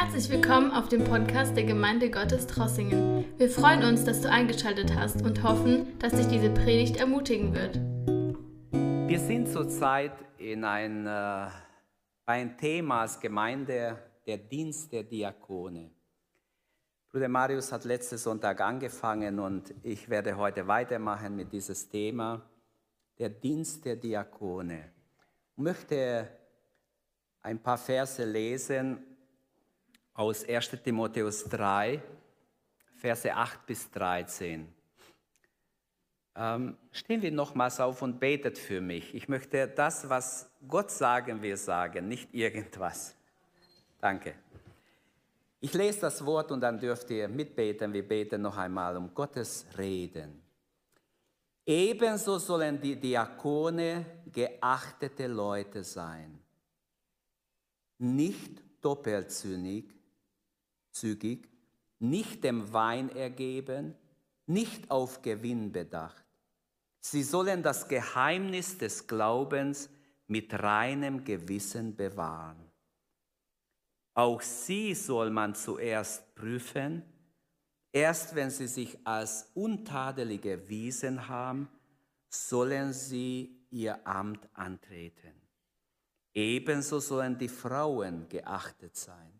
Herzlich willkommen auf dem Podcast der Gemeinde Gottes Trossingen. Wir freuen uns, dass du eingeschaltet hast und hoffen, dass dich diese Predigt ermutigen wird. Wir sind zurzeit in ein, äh, ein Thema als Gemeinde, der Dienst der Diakone. Bruder Marius hat letzten Sonntag angefangen und ich werde heute weitermachen mit diesem Thema, der Dienst der Diakone. Ich möchte ein paar Verse lesen aus 1 Timotheus 3, Verse 8 bis 13. Ähm, stehen wir nochmals auf und betet für mich. Ich möchte das, was Gott sagen will, sagen, nicht irgendwas. Danke. Ich lese das Wort und dann dürft ihr mitbeten. Wir beten noch einmal um Gottes Reden. Ebenso sollen die Diakone geachtete Leute sein, nicht doppelzüngig, zügig, nicht dem Wein ergeben, nicht auf Gewinn bedacht. Sie sollen das Geheimnis des Glaubens mit reinem Gewissen bewahren. Auch sie soll man zuerst prüfen, erst wenn sie sich als Untadelige erwiesen haben, sollen sie ihr Amt antreten. Ebenso sollen die Frauen geachtet sein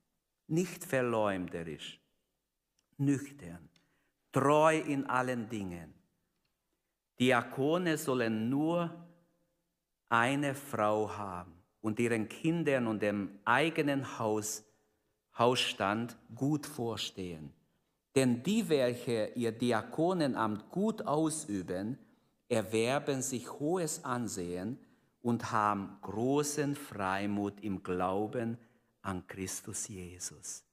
nicht verleumderisch, nüchtern, treu in allen Dingen. Diakone sollen nur eine Frau haben und ihren Kindern und dem eigenen Haus, Hausstand gut vorstehen. Denn die, welche ihr Diakonenamt gut ausüben, erwerben sich hohes Ansehen und haben großen Freimut im Glauben an Christus Jesus.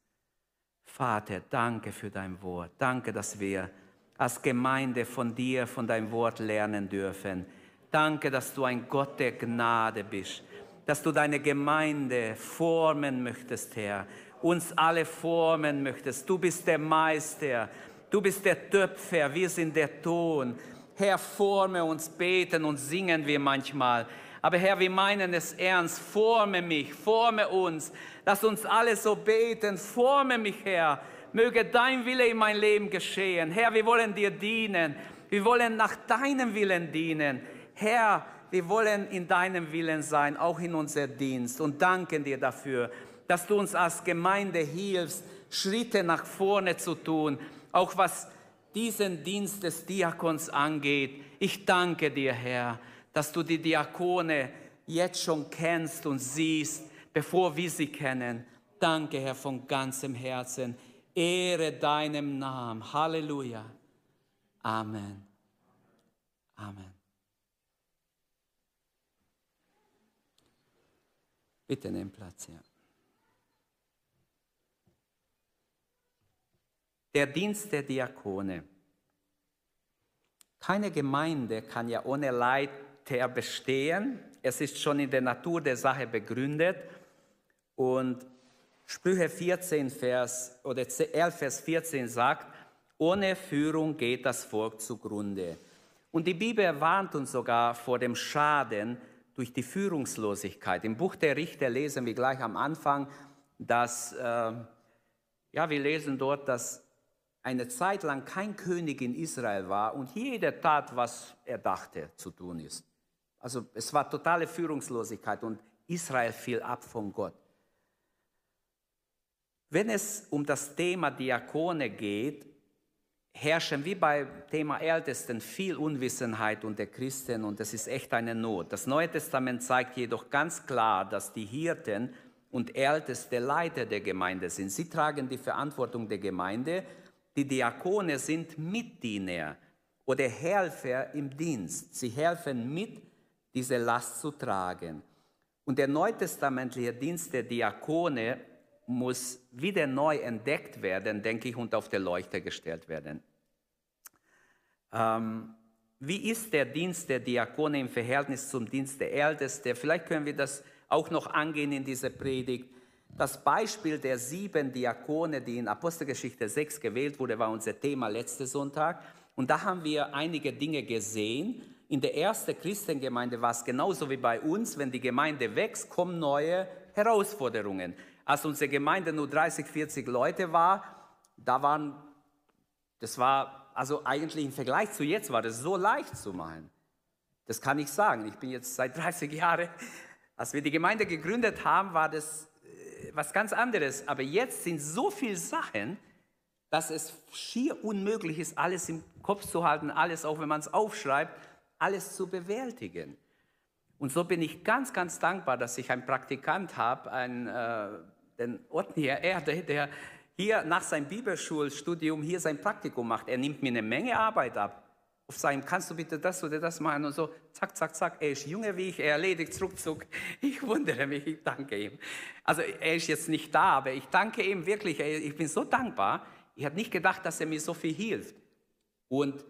Vater, danke für dein Wort. Danke, dass wir als Gemeinde von dir, von deinem Wort lernen dürfen. Danke, dass du ein Gott der Gnade bist, dass du deine Gemeinde formen möchtest, Herr, uns alle formen möchtest. Du bist der Meister, du bist der Töpfer, wir sind der Ton. Herr, forme uns, beten und singen wir manchmal. Aber Herr, wir meinen es ernst. Forme mich, forme uns. Lass uns alle so beten. Forme mich, Herr. Möge dein Wille in mein Leben geschehen. Herr, wir wollen dir dienen. Wir wollen nach deinem Willen dienen. Herr, wir wollen in deinem Willen sein, auch in unser Dienst. Und danken dir dafür, dass du uns als Gemeinde hilfst, Schritte nach vorne zu tun, auch was diesen Dienst des Diakons angeht. Ich danke dir, Herr dass du die Diakone jetzt schon kennst und siehst, bevor wir sie kennen. Danke, Herr, von ganzem Herzen. Ehre deinem Namen. Halleluja. Amen. Amen. Bitte nimm Platz, ja. Der Dienst der Diakone. Keine Gemeinde kann ja ohne Leid Charakter bestehen. Es ist schon in der Natur der Sache begründet. Und Sprüche 14, Vers, oder 11, Vers 14 sagt, ohne Führung geht das Volk zugrunde. Und die Bibel warnt uns sogar vor dem Schaden durch die Führungslosigkeit. Im Buch der Richter lesen wir gleich am Anfang, dass, äh, ja, wir lesen dort, dass eine Zeit lang kein König in Israel war und jeder tat, was er dachte zu tun ist. Also es war totale Führungslosigkeit und Israel fiel ab von Gott. Wenn es um das Thema Diakone geht, herrschen wie beim Thema Ältesten viel Unwissenheit unter Christen und das ist echt eine Not. Das Neue Testament zeigt jedoch ganz klar, dass die Hirten und Älteste Leiter der Gemeinde sind. Sie tragen die Verantwortung der Gemeinde. Die Diakone sind Mitdiener oder Helfer im Dienst. Sie helfen mit, diese Last zu tragen. Und der neutestamentliche Dienst der Diakone muss wieder neu entdeckt werden, denke ich, und auf der Leuchte gestellt werden. Ähm, wie ist der Dienst der Diakone im Verhältnis zum Dienst der Ältesten? Vielleicht können wir das auch noch angehen in dieser Predigt. Das Beispiel der sieben Diakone, die in Apostelgeschichte 6 gewählt wurde, war unser Thema letzten Sonntag. Und da haben wir einige Dinge gesehen, in der ersten Christengemeinde war es genauso wie bei uns, wenn die Gemeinde wächst, kommen neue Herausforderungen. als unsere Gemeinde nur 30, 40 Leute war, da waren, das war, also eigentlich im Vergleich zu jetzt war das so leicht zu machen. Das kann ich sagen. Ich bin jetzt seit 30 Jahren. Als wir die Gemeinde gegründet haben, war das äh, was ganz anderes. Aber jetzt sind so viele Sachen, dass es schier unmöglich ist, alles im Kopf zu halten, alles, auch wenn man es aufschreibt, alles zu bewältigen. Und so bin ich ganz, ganz dankbar, dass ich einen Praktikant habe, äh, den Otnier Erde, der hier nach seinem Bibelschulstudium hier sein Praktikum macht. Er nimmt mir eine Menge Arbeit ab. Auf seinem, kannst du bitte das oder das machen und so, zack, zack, zack. Er ist jünger wie ich, er erledigt ruckzuck. Ich wundere mich, ich danke ihm. Also er ist jetzt nicht da, aber ich danke ihm wirklich, ich bin so dankbar. Ich habe nicht gedacht, dass er mir so viel hilft. Und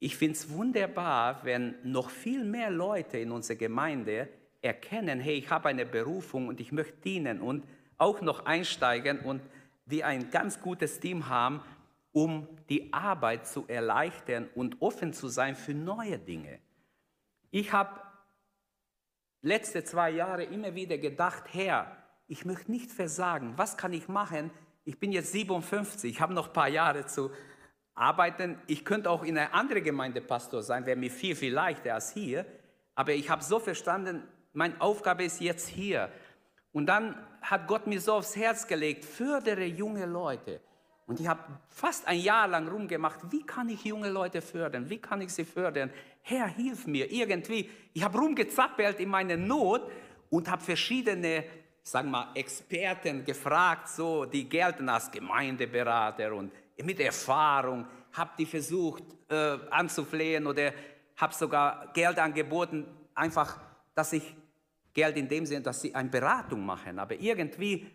ich finde es wunderbar, wenn noch viel mehr Leute in unserer Gemeinde erkennen, hey, ich habe eine Berufung und ich möchte dienen und auch noch einsteigen und wir ein ganz gutes Team haben, um die Arbeit zu erleichtern und offen zu sein für neue Dinge. Ich habe letzte zwei Jahre immer wieder gedacht, Herr, ich möchte nicht versagen. Was kann ich machen? Ich bin jetzt 57, ich habe noch ein paar Jahre zu arbeiten. Ich könnte auch in einer anderen Gemeinde Pastor sein, wäre mir viel, viel leichter als hier. Aber ich habe so verstanden, meine Aufgabe ist jetzt hier. Und dann hat Gott mir so aufs Herz gelegt, fördere junge Leute. Und ich habe fast ein Jahr lang rumgemacht, wie kann ich junge Leute fördern? Wie kann ich sie fördern? Herr, hilf mir irgendwie. Ich habe rumgezappelt in meiner Not und habe verschiedene, sagen wir mal, Experten gefragt, so, die gelten als Gemeindeberater und mit Erfahrung, habe die versucht äh, anzuflehen oder habe sogar Geld angeboten, einfach, dass ich Geld in dem Sinne, dass sie eine Beratung machen. Aber irgendwie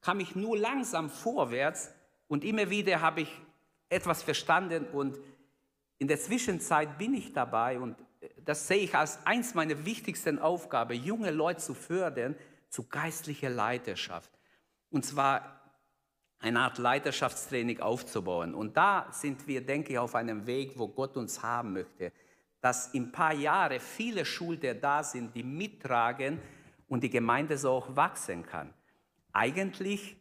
kam ich nur langsam vorwärts und immer wieder habe ich etwas verstanden und in der Zwischenzeit bin ich dabei und das sehe ich als eins meiner wichtigsten Aufgaben, junge Leute zu fördern zu geistlicher Leiterschaft. Und zwar eine Art Leiterschaftstraining aufzubauen. Und da sind wir, denke ich, auf einem Weg, wo Gott uns haben möchte dass in ein paar Jahren viele Schulter da sind, die mittragen und die Gemeinde so auch wachsen kann. Eigentlich,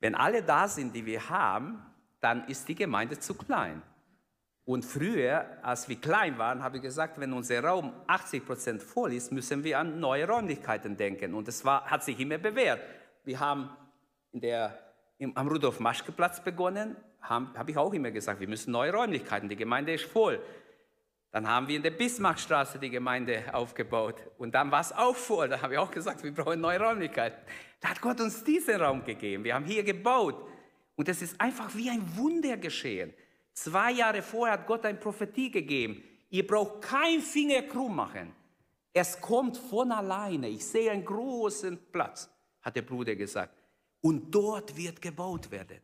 wenn alle da sind, die wir haben, dann ist die Gemeinde zu klein. Und früher, als wir klein waren, habe ich gesagt, wenn unser Raum 80 Prozent voll ist, müssen wir an neue Räumlichkeiten denken. Und das hat sich immer bewährt. Wir haben der, im, am Rudolf-Maschke-Platz begonnen, habe hab ich auch immer gesagt, wir müssen neue Räumlichkeiten, die Gemeinde ist voll. Dann haben wir in der Bismarckstraße die Gemeinde aufgebaut. Und dann war es auch voll. Da habe ich auch gesagt, wir brauchen neue Räumlichkeiten. Da hat Gott uns diesen Raum gegeben. Wir haben hier gebaut. Und es ist einfach wie ein Wunder geschehen. Zwei Jahre vorher hat Gott eine Prophetie gegeben. Ihr braucht kein Finger krumm machen. Es kommt von alleine. Ich sehe einen großen Platz, hat der Bruder gesagt. Und dort wird gebaut werden.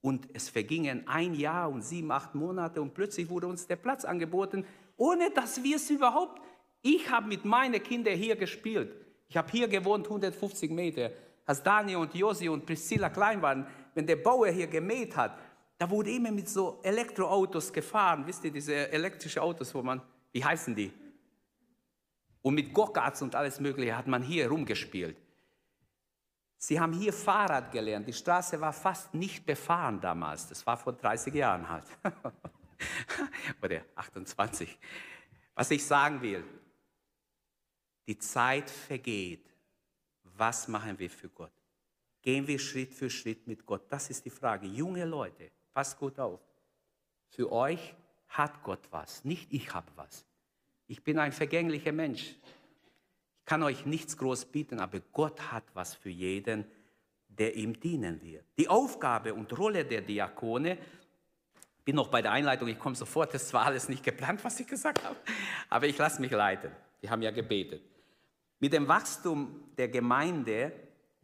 Und es vergingen ein Jahr und sieben, acht Monate und plötzlich wurde uns der Platz angeboten ohne dass wir es überhaupt, ich habe mit meinen Kindern hier gespielt. Ich habe hier gewohnt, 150 Meter. Als Daniel und Josi und Priscilla klein waren, wenn der Bauer hier gemäht hat, da wurde immer mit so Elektroautos gefahren. Wisst ihr, diese elektrischen Autos, wo man, wie heißen die? Und mit Go-Karts und alles Mögliche hat man hier rumgespielt. Sie haben hier Fahrrad gelernt. Die Straße war fast nicht befahren damals. Das war vor 30 Jahren halt. oder 28. Was ich sagen will, die Zeit vergeht. Was machen wir für Gott? Gehen wir Schritt für Schritt mit Gott? Das ist die Frage. Junge Leute, passt gut auf. Für euch hat Gott was, nicht ich habe was. Ich bin ein vergänglicher Mensch. Kann euch nichts groß bieten, aber Gott hat was für jeden, der ihm dienen wird. Die Aufgabe und Rolle der Diakone bin noch bei der Einleitung, ich komme sofort, das war alles nicht geplant, was ich gesagt habe, aber ich lasse mich leiten. Die haben ja gebetet. Mit dem Wachstum der Gemeinde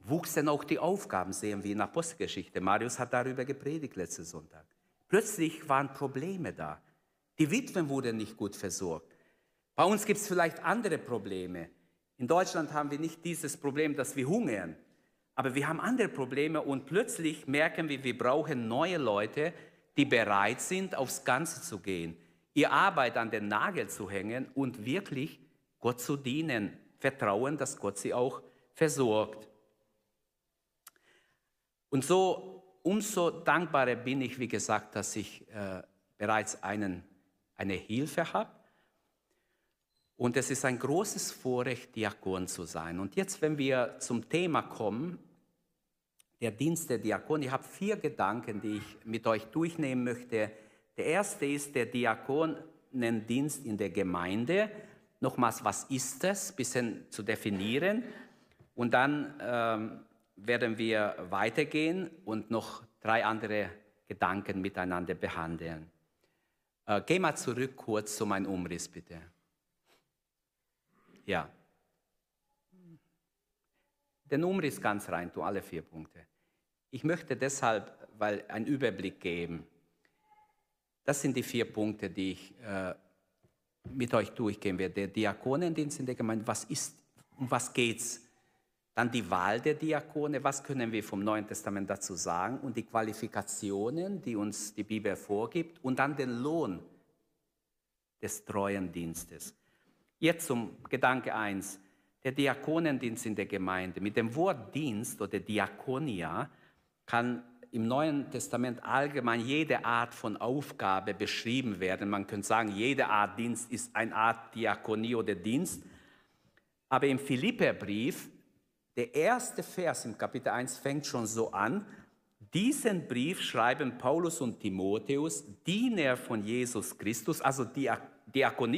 wuchsen auch die Aufgaben, sehen wir in der Apostelgeschichte. Marius hat darüber gepredigt letzten Sonntag. Plötzlich waren Probleme da. Die Witwen wurden nicht gut versorgt. Bei uns gibt es vielleicht andere Probleme. In Deutschland haben wir nicht dieses Problem, dass wir hungern. Aber wir haben andere Probleme und plötzlich merken wir, wir brauchen neue Leute, die bereit sind, aufs Ganze zu gehen, ihr Arbeit an den Nagel zu hängen und wirklich Gott zu dienen, vertrauen, dass Gott sie auch versorgt. Und so, umso dankbarer bin ich, wie gesagt, dass ich äh, bereits einen, eine Hilfe habe. Und es ist ein großes Vorrecht, Diakon zu sein. Und jetzt, wenn wir zum Thema kommen, der Dienst der Diakon, ich habe vier Gedanken, die ich mit euch durchnehmen möchte. Der erste ist der Diakonendienst in der Gemeinde. Nochmals, was ist das? Ein bisschen zu definieren. Und dann ähm, werden wir weitergehen und noch drei andere Gedanken miteinander behandeln. Äh, geh mal zurück kurz zu meinem Umriss, bitte. Ja. Den Umriss ganz rein, du alle vier Punkte. Ich möchte deshalb, weil einen Überblick geben. Das sind die vier Punkte, die ich äh, mit euch durchgehen werde. Der Diakonendienst in der Gemeinde, was ist, um was geht's? Dann die Wahl der Diakone, was können wir vom Neuen Testament dazu sagen? Und die Qualifikationen, die uns die Bibel vorgibt. Und dann den Lohn des treuen Dienstes. Jetzt zum Gedanke 1, der Diakonendienst in der Gemeinde. Mit dem Wort Dienst oder Diakonia kann im Neuen Testament allgemein jede Art von Aufgabe beschrieben werden. Man könnte sagen, jede Art Dienst ist eine Art Diakonie oder Dienst. Aber im Philipperbrief, der erste Vers im Kapitel 1 fängt schon so an. Diesen Brief schreiben Paulus und Timotheus, Diener von Jesus Christus, also Diakonie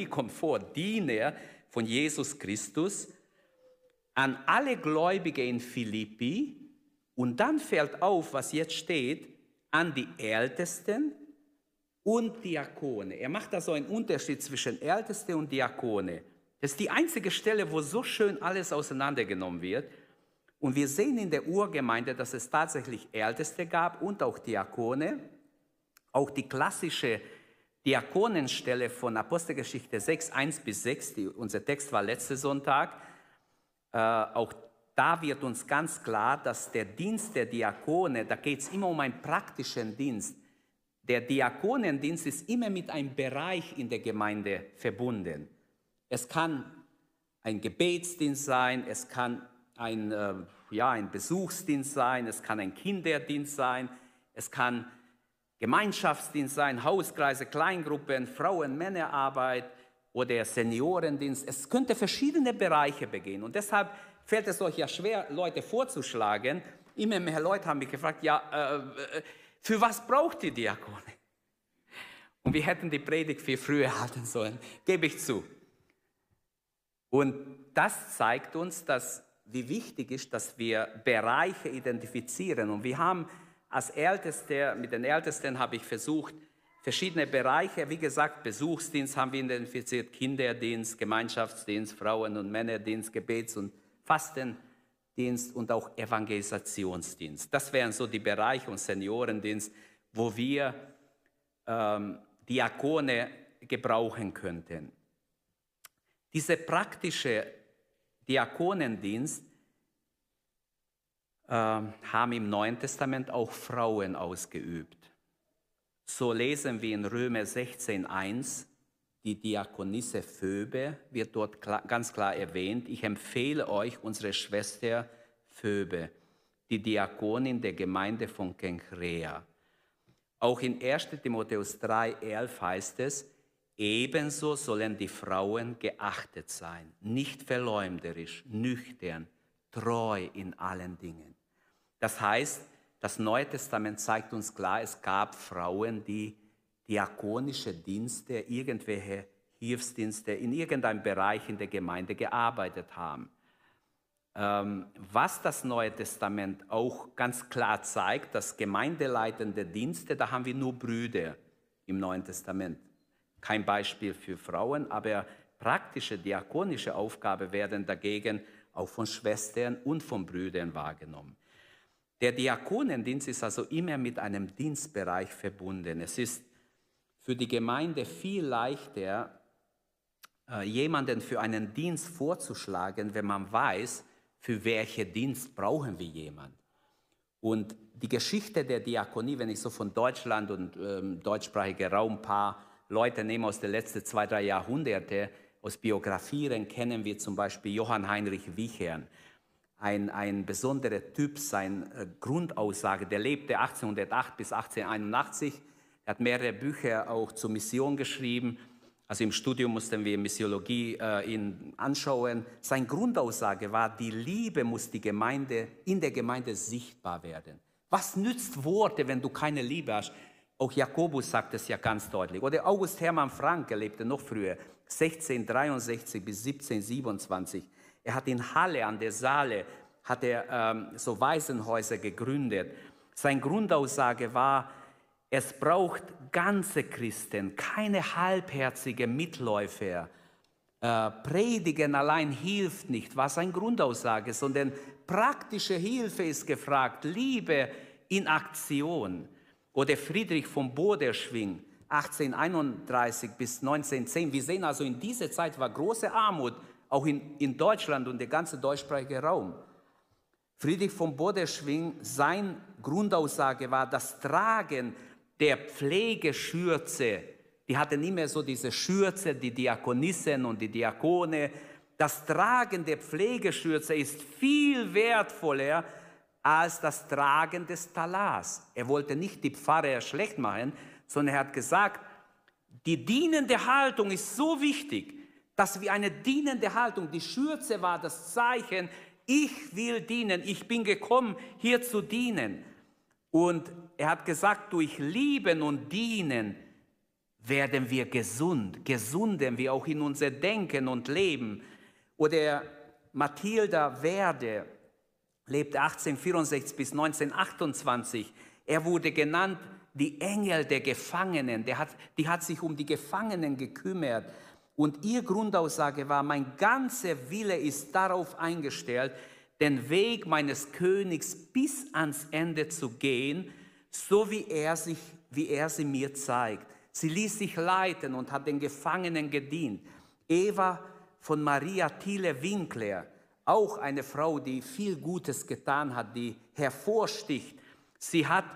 kommt vor, Diener von Jesus Christus, an alle Gläubige in Philippi, und dann fällt auf, was jetzt steht, an die Ältesten und Diakone. Er macht da so einen Unterschied zwischen Älteste und Diakone. Das ist die einzige Stelle, wo so schön alles auseinandergenommen wird. Und wir sehen in der Urgemeinde, dass es tatsächlich Älteste gab und auch Diakone. Auch die klassische Diakonenstelle von Apostelgeschichte 6, 1 bis 6, die, unser Text war letzten Sonntag, äh, auch da wird uns ganz klar, dass der Dienst der Diakone, da geht es immer um einen praktischen Dienst. Der Diakonendienst ist immer mit einem Bereich in der Gemeinde verbunden. Es kann ein Gebetsdienst sein, es kann ein, äh, ja, ein Besuchsdienst sein, es kann ein Kinderdienst sein, es kann Gemeinschaftsdienst sein, Hauskreise, Kleingruppen, Frauen-Männerarbeit oder Seniorendienst. Es könnte verschiedene Bereiche begehen. Und deshalb fällt es euch ja schwer, Leute vorzuschlagen. Immer mehr Leute haben mich gefragt, ja, äh, äh, für was braucht die Diakone? Und wir hätten die Predigt viel früher halten sollen, gebe ich zu. Und das zeigt uns, dass, wie wichtig ist, dass wir Bereiche identifizieren. Und wir haben als Älteste, mit den Ältesten habe ich versucht, verschiedene Bereiche, wie gesagt, Besuchsdienst haben wir identifiziert, Kinderdienst, Gemeinschaftsdienst, Frauen- und Männerdienst, Gebets- und Fastendienst und auch Evangelisationsdienst. Das wären so die Bereiche und Seniorendienst, wo wir ähm, Diakone gebrauchen könnten. Diese praktische Diakonendienst haben im Neuen Testament auch Frauen ausgeübt. So lesen wir in Römer 16.1, die Diakonisse Phoebe wird dort ganz klar erwähnt. Ich empfehle euch unsere Schwester Phoebe, die Diakonin der Gemeinde von Kenchrea. Auch in 1 Timotheus 3,11 heißt es, ebenso sollen die Frauen geachtet sein, nicht verleumderisch, nüchtern, treu in allen Dingen. Das heißt, das Neue Testament zeigt uns klar, es gab Frauen, die diakonische Dienste, irgendwelche Hilfsdienste in irgendeinem Bereich in der Gemeinde gearbeitet haben. Ähm, was das Neue Testament auch ganz klar zeigt, dass gemeindeleitende Dienste, da haben wir nur Brüder im Neuen Testament. Kein Beispiel für Frauen, aber praktische diakonische Aufgaben werden dagegen auch von Schwestern und von Brüdern wahrgenommen. Der Diakonendienst ist also immer mit einem Dienstbereich verbunden. Es ist für die Gemeinde viel leichter, äh, jemanden für einen Dienst vorzuschlagen, wenn man weiß, für welchen Dienst brauchen wir jemanden. Und die Geschichte der Diakonie, wenn ich so von Deutschland und ähm, deutschsprachiger Raum ein paar Leute nehme aus den letzten zwei, drei Jahrhunderten, aus Biografien kennen wir zum Beispiel Johann Heinrich Wichern. Ein, ein besonderer Typ, seine äh, Grundaussage. Der lebte 1808 bis 1881. Er hat mehrere Bücher auch zur Mission geschrieben. Also im Studium mussten wir Missiologie äh, ihn anschauen. Seine Grundaussage war, die Liebe muss die Gemeinde, in der Gemeinde sichtbar werden. Was nützt Worte, wenn du keine Liebe hast? Auch Jakobus sagt es ja ganz deutlich. Oder August Hermann Franke lebte noch früher, 1663 bis 1727. Er hat in Halle an der Saale hat er ähm, so Waisenhäuser gegründet. Seine Grundaussage war, es braucht ganze Christen, keine halbherzigen Mitläufer. Äh, Predigen allein hilft nicht, war seine Grundaussage, sondern praktische Hilfe ist gefragt, Liebe in Aktion. Oder Friedrich von Boderschwing, 1831 bis 1910. Wir sehen also, in dieser Zeit war große Armut, auch in, in Deutschland und der ganze deutschsprachige Raum. Friedrich von Boderschwing, sein Grundaussage war, das Tragen der Pflegeschürze, die hatten immer so diese Schürze, die Diakonissen und die Diakone. Das Tragen der Pflegeschürze ist viel wertvoller als das Tragen des Talars. Er wollte nicht die Pfarrer schlecht machen, sondern er hat gesagt, die dienende Haltung ist so wichtig, dass wir eine dienende Haltung, die Schürze war das Zeichen, ich will dienen, ich bin gekommen, hier zu dienen. Und er hat gesagt, durch Lieben und Dienen werden wir gesund, gesunden wir auch in unser Denken und Leben. Oder Mathilda Werde lebt 1864 bis 1928. Er wurde genannt die Engel der Gefangenen. Der hat, die hat sich um die Gefangenen gekümmert. Und ihr Grundaussage war, mein ganzer Wille ist darauf eingestellt, den Weg meines Königs bis ans Ende zu gehen, so wie er, sich, wie er sie mir zeigt. Sie ließ sich leiten und hat den Gefangenen gedient. Eva von Maria Thiele Winkler, auch eine Frau, die viel Gutes getan hat, die hervorsticht. Sie hat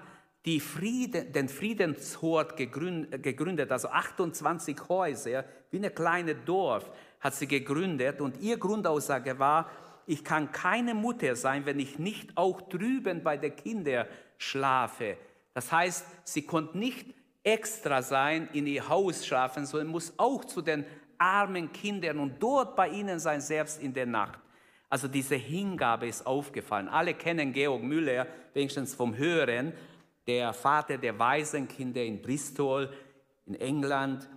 Frieden, den Friedenshort gegründet, also 28 Häuser, wie eine kleine Dorf hat sie gegründet. Und ihr Grundaussage war, ich kann keine Mutter sein, wenn ich nicht auch drüben bei den Kindern schlafe. Das heißt, sie konnte nicht extra sein, in ihr Haus schlafen, sondern muss auch zu den armen Kindern und dort bei ihnen sein, selbst in der Nacht. Also diese Hingabe ist aufgefallen. Alle kennen Georg Müller, wenigstens vom Hören der Vater der Waisenkinder in Bristol in England,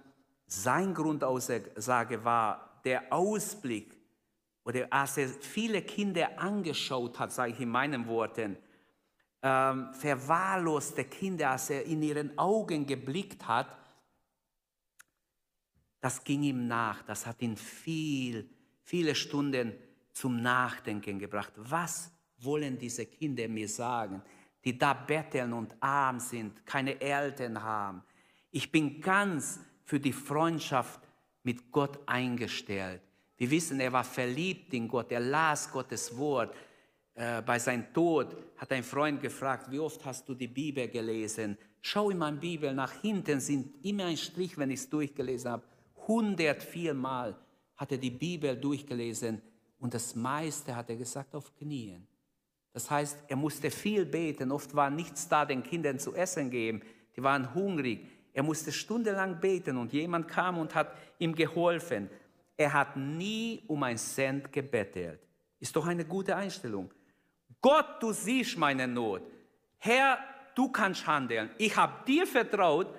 sein Grundaussage war der Ausblick, oder als er viele Kinder angeschaut hat, sage ich in meinen Worten, ähm, verwahrloste Kinder, als er in ihren Augen geblickt hat, das ging ihm nach, das hat ihn viel, viele Stunden zum Nachdenken gebracht. Was wollen diese Kinder mir sagen? die da betteln und arm sind, keine Eltern haben. Ich bin ganz für die Freundschaft mit Gott eingestellt. Wir wissen, er war verliebt in Gott, er las Gottes Wort. Äh, bei seinem Tod hat ein Freund gefragt, wie oft hast du die Bibel gelesen? Schau in meine Bibel, nach hinten sind immer ein Strich, wenn ich es durchgelesen habe. 104 Mal hat er die Bibel durchgelesen und das meiste hat er gesagt auf Knien. Das heißt, er musste viel beten. Oft war nichts da, den Kindern zu essen geben. Die waren hungrig. Er musste stundenlang beten und jemand kam und hat ihm geholfen. Er hat nie um ein Cent gebettelt. Ist doch eine gute Einstellung. Gott, du siehst meine Not. Herr, du kannst handeln. Ich habe dir vertraut.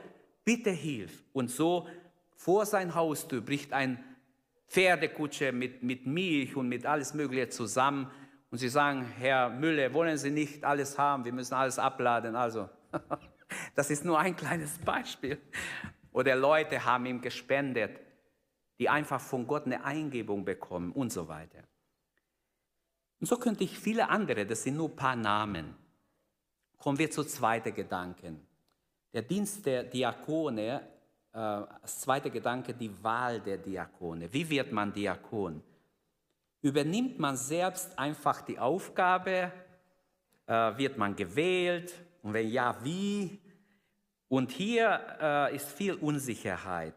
Bitte hilf. Und so vor sein Haustür bricht ein Pferdekutsche mit, mit Milch und mit alles Mögliche zusammen und Sie sagen, Herr Müller, wollen Sie nicht alles haben, wir müssen alles abladen. Also, das ist nur ein kleines Beispiel. Oder Leute haben ihm gespendet, die einfach von Gott eine Eingebung bekommen und so weiter. Und so könnte ich viele andere, das sind nur ein paar Namen. Kommen wir zu zweiten Gedanken. Der Dienst der Diakone, äh, als zweiter Gedanke die Wahl der Diakone. Wie wird man Diakon? Übernimmt man selbst einfach die Aufgabe? Äh, wird man gewählt? Und wenn ja, wie? Und hier äh, ist viel Unsicherheit.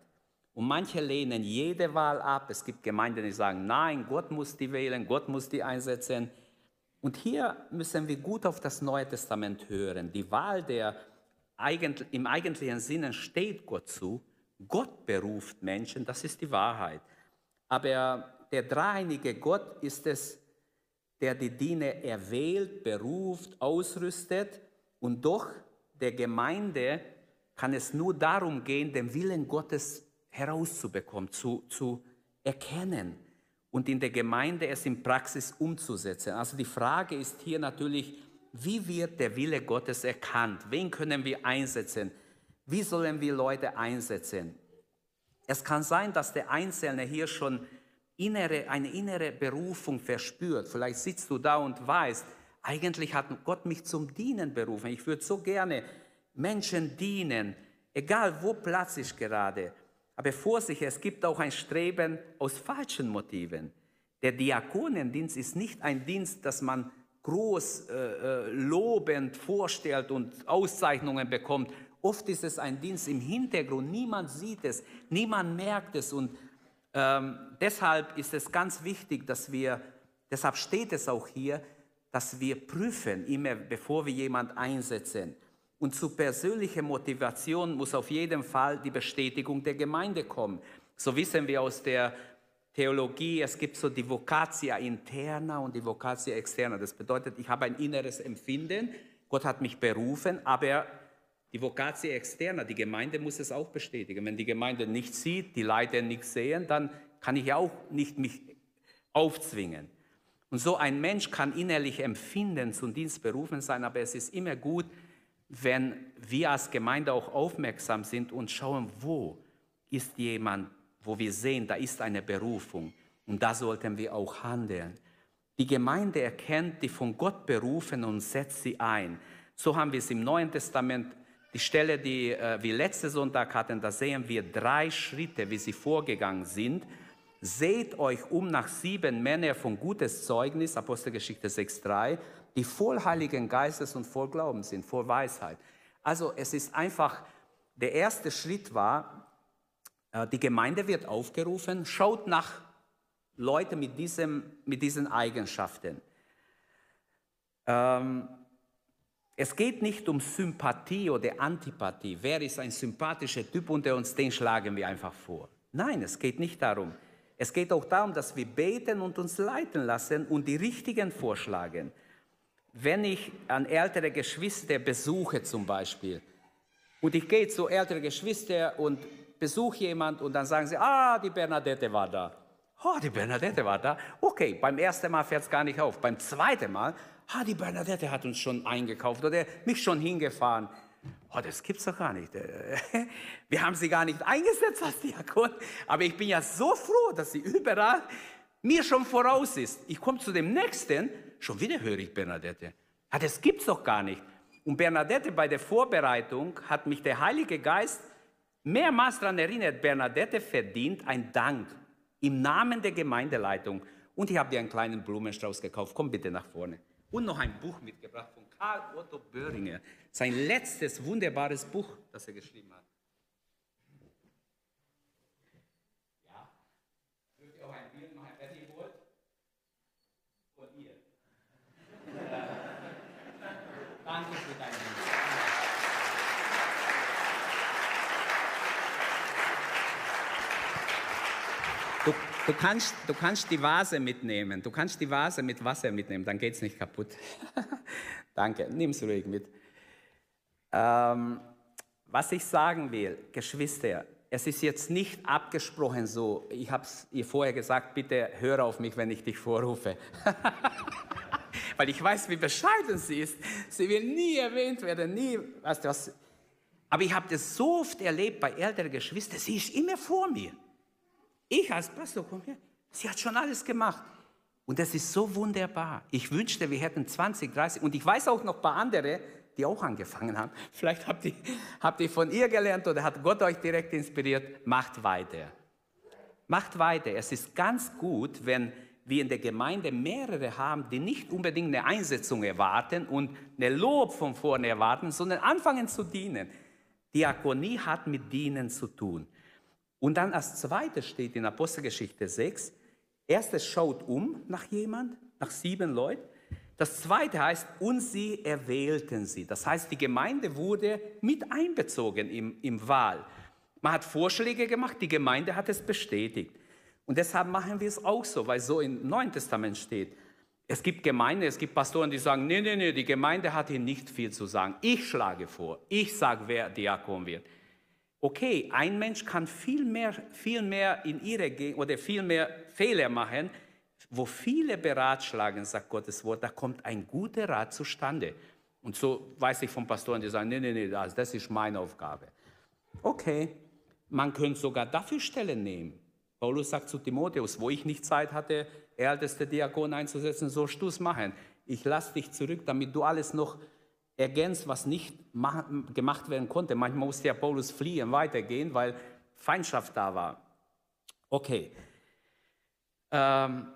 Und manche lehnen jede Wahl ab. Es gibt Gemeinden, die sagen, nein, Gott muss die wählen, Gott muss die einsetzen. Und hier müssen wir gut auf das Neue Testament hören. Die Wahl der im eigentlichen Sinne steht Gott zu. Gott beruft Menschen, das ist die Wahrheit. Aber der dreieinige Gott ist es, der die Diener erwählt, beruft, ausrüstet und doch der Gemeinde kann es nur darum gehen, den Willen Gottes herauszubekommen, zu, zu erkennen und in der Gemeinde es in Praxis umzusetzen. Also die Frage ist hier natürlich, wie wird der Wille Gottes erkannt? Wen können wir einsetzen? Wie sollen wir Leute einsetzen? Es kann sein, dass der Einzelne hier schon innere, eine innere Berufung verspürt. Vielleicht sitzt du da und weißt, eigentlich hat Gott mich zum Dienen berufen. Ich würde so gerne Menschen dienen, egal wo Platz ich gerade. Aber Vorsicht, es gibt auch ein Streben aus falschen Motiven. Der Diakonendienst ist nicht ein Dienst, das man groß äh, äh, lobend vorstellt und Auszeichnungen bekommt. Oft ist es ein Dienst im Hintergrund, niemand sieht es, niemand merkt es und ähm, deshalb ist es ganz wichtig, dass wir, deshalb steht es auch hier, dass wir prüfen, immer bevor wir jemand einsetzen. Und zu persönlicher Motivation muss auf jeden Fall die Bestätigung der Gemeinde kommen. So wissen wir aus der Theologie, es gibt so die Vocatia interna und die Vocatia externa. Das bedeutet, ich habe ein inneres Empfinden, Gott hat mich berufen, aber die Vocatia externa, die Gemeinde muss es auch bestätigen. Wenn die Gemeinde nicht sieht, die Leiter nicht sehen, dann kann ich auch nicht mich aufzwingen. Und so ein Mensch kann innerlich empfinden, zum Dienst berufen sein, aber es ist immer gut, wenn wir als Gemeinde auch aufmerksam sind und schauen, wo ist jemand, wo wir sehen, da ist eine Berufung. Und da sollten wir auch handeln. Die Gemeinde erkennt die von Gott berufen und setzt sie ein. So haben wir es im Neuen Testament die Stelle, die äh, wir letzte Sonntag hatten, da sehen wir drei Schritte, wie sie vorgegangen sind. Seht euch um nach sieben Männern von gutes Zeugnis, Apostelgeschichte 6,3, die voll Heiligen Geistes und voll Glauben sind, voll Weisheit. Also es ist einfach, der erste Schritt war, äh, die Gemeinde wird aufgerufen, schaut nach Leuten mit, diesem, mit diesen Eigenschaften. Ähm, es geht nicht um Sympathie oder Antipathie. Wer ist ein sympathischer Typ unter uns, den schlagen wir einfach vor. Nein, es geht nicht darum. Es geht auch darum, dass wir beten und uns leiten lassen und die richtigen vorschlagen. Wenn ich an ältere Geschwister besuche zum Beispiel und ich gehe zu älteren Geschwistern und besuche jemand und dann sagen sie, ah, die Bernadette war da. Oh, die Bernadette war da. Okay, beim ersten Mal fährt es gar nicht auf. Beim zweiten Mal ah, die Bernadette hat uns schon eingekauft oder mich schon hingefahren. Oh, das gibt's doch gar nicht. Wir haben sie gar nicht eingesetzt als Diakon, aber ich bin ja so froh, dass sie überall mir schon voraus ist. Ich komme zu dem nächsten, schon wieder höre ich Bernadette. Ah, das gibt's doch gar nicht. Und Bernadette bei der Vorbereitung hat mich der Heilige Geist mehrmals daran erinnert, Bernadette verdient ein Dank im Namen der Gemeindeleitung. Und ich habe dir einen kleinen Blumenstrauß gekauft. Komm bitte nach vorne und noch ein Buch mitgebracht von Karl Otto Böhringer. Sein letztes wunderbares Buch, das er geschrieben hat. Ja, dürft ihr auch ein Bild machen, wenn ihr wollt? Von ihr. Danke für deine Du, du, kannst, du kannst die Vase mitnehmen. Du kannst die Vase mit Wasser mitnehmen, dann geht es nicht kaputt. Danke, nimm es ruhig mit. Ähm, was ich sagen will, Geschwister, es ist jetzt nicht abgesprochen so, ich habe es ihr vorher gesagt, bitte hör auf mich, wenn ich dich vorrufe. Weil ich weiß, wie bescheiden sie ist. Sie will nie erwähnt werden, nie. Weißt du was? Aber ich habe das so oft erlebt bei älteren Geschwistern, sie ist immer vor mir. Ich als Pastor, komm her, sie hat schon alles gemacht. Und das ist so wunderbar. Ich wünschte, wir hätten 20, 30, und ich weiß auch noch ein paar andere, die auch angefangen haben. Vielleicht habt ihr, habt ihr von ihr gelernt oder hat Gott euch direkt inspiriert. Macht weiter. Macht weiter. Es ist ganz gut, wenn wir in der Gemeinde mehrere haben, die nicht unbedingt eine Einsetzung erwarten und eine Lob von vorne erwarten, sondern anfangen zu dienen. Diakonie hat mit Dienen zu tun. Und dann als zweites steht in Apostelgeschichte 6, erstes schaut um nach jemand, nach sieben Leuten. Das zweite heißt, und sie erwählten sie. Das heißt, die Gemeinde wurde mit einbezogen im, im Wahl. Man hat Vorschläge gemacht, die Gemeinde hat es bestätigt. Und deshalb machen wir es auch so, weil so im Neuen Testament steht, es gibt Gemeinden, es gibt Pastoren, die sagen, nee, nee, nee, die Gemeinde hat hier nicht viel zu sagen. Ich schlage vor, ich sage, wer Diakon wird. Okay, ein Mensch kann viel mehr, viel mehr in ihre oder viel mehr Fehler machen, wo viele beratschlagen, sagt Gottes Wort, da kommt ein guter Rat zustande. Und so weiß ich von Pastoren, die sagen, nee, nee, nee, das, das ist meine Aufgabe. Okay, man könnte sogar dafür Stellen nehmen. Paulus sagt zu Timotheus, wo ich nicht Zeit hatte, älteste Diakon einzusetzen, so Stuss machen. Ich lasse dich zurück, damit du alles noch ergänzt, was nicht gemacht werden konnte. Manchmal musste ja Paulus fliehen, weitergehen, weil Feindschaft da war. Okay. Ähm,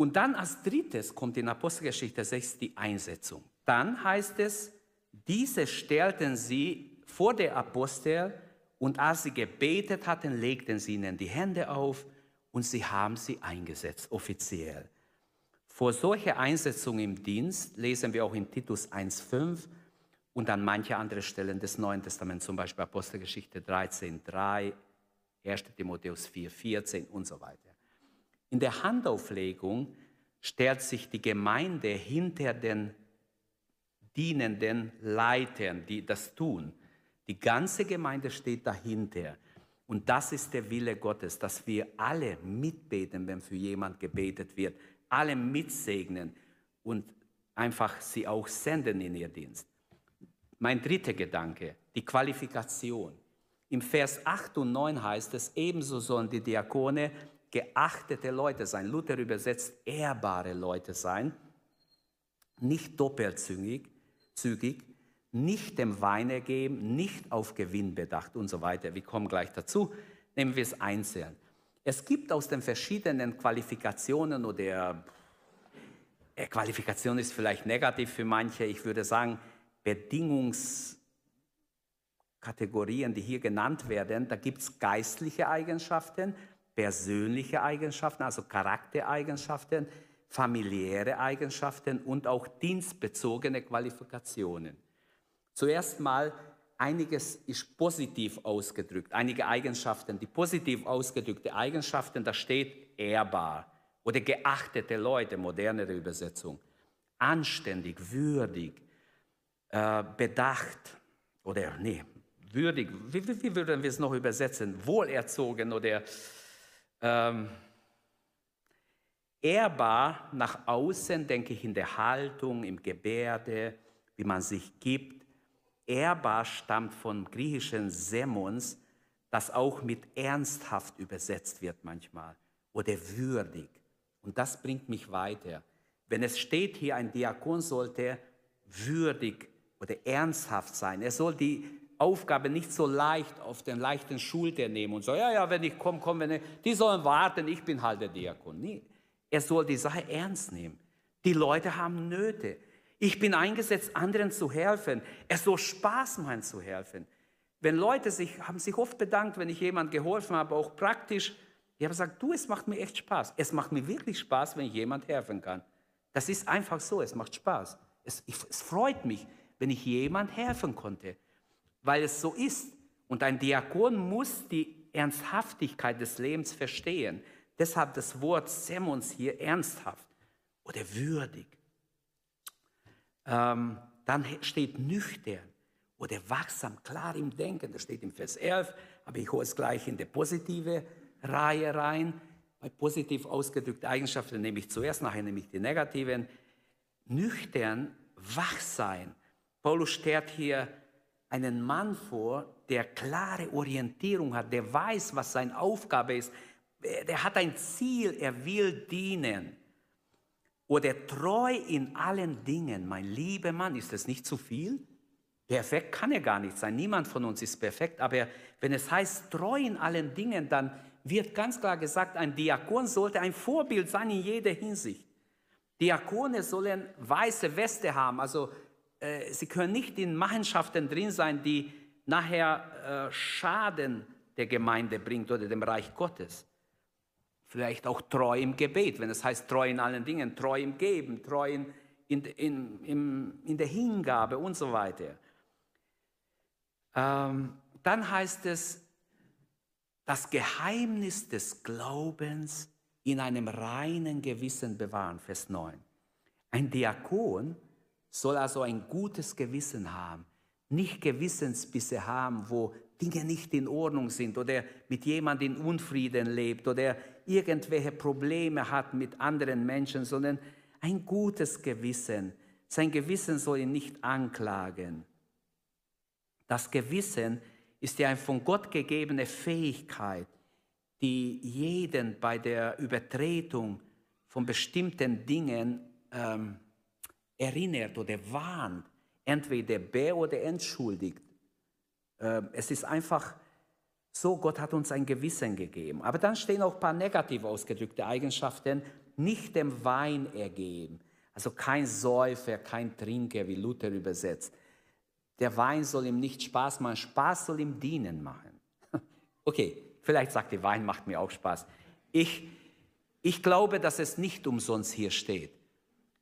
und dann als drittes kommt in Apostelgeschichte 6 die Einsetzung. Dann heißt es, diese stellten sie vor der Apostel und als sie gebetet hatten, legten sie ihnen die Hände auf und sie haben sie eingesetzt, offiziell. Vor solcher Einsetzung im Dienst lesen wir auch in Titus 1,5 und an manche andere Stellen des Neuen Testaments, zum Beispiel Apostelgeschichte 13,3, 1. Timotheus 4,14 und so weiter. In der Handauflegung stellt sich die Gemeinde hinter den dienenden Leitern, die das tun. Die ganze Gemeinde steht dahinter. Und das ist der Wille Gottes, dass wir alle mitbeten, wenn für jemand gebetet wird, alle mitsegnen und einfach sie auch senden in ihr Dienst. Mein dritter Gedanke, die Qualifikation. Im Vers 8 und 9 heißt es, ebenso sollen die Diakone geachtete Leute sein. Luther übersetzt ehrbare Leute sein, nicht doppelzügig, zügig, nicht dem Wein ergeben, nicht auf Gewinn bedacht und so weiter. Wir kommen gleich dazu. Nehmen wir es einzeln. Es gibt aus den verschiedenen Qualifikationen oder äh, Qualifikation ist vielleicht negativ für manche, ich würde sagen, Bedingungskategorien, die hier genannt werden, da gibt es geistliche Eigenschaften, persönliche Eigenschaften, also Charaktereigenschaften, familiäre Eigenschaften und auch dienstbezogene Qualifikationen. Zuerst mal, einiges ist positiv ausgedrückt, einige Eigenschaften, die positiv ausgedrückte Eigenschaften, da steht ehrbar oder geachtete Leute, modernere Übersetzung, anständig, würdig, äh, bedacht oder nee, würdig, wie, wie, wie würden wir es noch übersetzen? Wohlerzogen oder ähm, ehrbar nach außen, denke ich, in der Haltung, im Gebärde, wie man sich gibt. Ehrbar stammt vom griechischen Semons, das auch mit ernsthaft übersetzt wird manchmal oder würdig. Und das bringt mich weiter. Wenn es steht hier, ein Diakon sollte würdig oder ernsthaft sein. Er soll die Aufgabe nicht so leicht auf den leichten Schulter nehmen und so, ja, ja, wenn ich komme, komm, wenn ich, die sollen warten, ich bin halt der Diakon. Nee, er soll die Sache ernst nehmen. Die Leute haben Nöte. Ich bin eingesetzt, anderen zu helfen. Es soll Spaß machen zu helfen. Wenn Leute sich, haben sich oft bedankt, wenn ich jemand geholfen habe, auch praktisch. Ich habe gesagt, du, es macht mir echt Spaß. Es macht mir wirklich Spaß, wenn ich jemand helfen kann. Das ist einfach so, es macht Spaß. Es, es freut mich, wenn ich jemand helfen konnte weil es so ist. Und ein Diakon muss die Ernsthaftigkeit des Lebens verstehen. Deshalb das Wort Semons hier ernsthaft oder würdig. Ähm, dann steht nüchtern oder wachsam, klar im Denken. Das steht im Vers 11, aber ich hole es gleich in die positive Reihe rein. Bei positiv ausgedrückte Eigenschaften nehme ich zuerst, nachher nehme ich die negativen. Nüchtern, wach sein. Paulus stellt hier einen Mann vor, der klare Orientierung hat, der weiß, was seine Aufgabe ist. Der hat ein Ziel, er will dienen. Oder treu in allen Dingen. Mein lieber Mann, ist das nicht zu viel? Perfekt kann er gar nicht sein. Niemand von uns ist perfekt. Aber wenn es heißt treu in allen Dingen, dann wird ganz klar gesagt, ein Diakon sollte ein Vorbild sein in jeder Hinsicht. Diakone sollen weiße Weste haben, also äh, sie können nicht in Machenschaften drin sein, die nachher äh, Schaden der Gemeinde bringt oder dem Reich Gottes. vielleicht auch treu im Gebet, wenn es heißt treu in allen Dingen, treu im Geben, treu in, in, in, in, in der Hingabe und so weiter. Ähm, dann heißt es, das Geheimnis des Glaubens in einem reinen Gewissen bewahren, Vers 9. Ein Diakon soll also ein gutes Gewissen haben, nicht Gewissensbisse haben, wo Dinge nicht in Ordnung sind oder mit jemandem in Unfrieden lebt oder irgendwelche Probleme hat mit anderen Menschen, sondern ein gutes Gewissen. Sein Gewissen soll ihn nicht anklagen. Das Gewissen ist ja eine von Gott gegebene Fähigkeit, die jeden bei der Übertretung von bestimmten Dingen ähm, erinnert oder warnt, entweder bär oder entschuldigt. Ähm, es ist einfach so, Gott hat uns ein Gewissen gegeben. Aber dann stehen auch ein paar negativ ausgedrückte Eigenschaften, nicht dem Wein ergeben. Also kein Säufer, kein Trinker, wie Luther übersetzt. Der Wein soll ihm nicht Spaß machen, Spaß soll ihm dienen machen. Okay, vielleicht sagt der Wein macht mir auch Spaß. Ich, ich glaube, dass es nicht umsonst hier steht.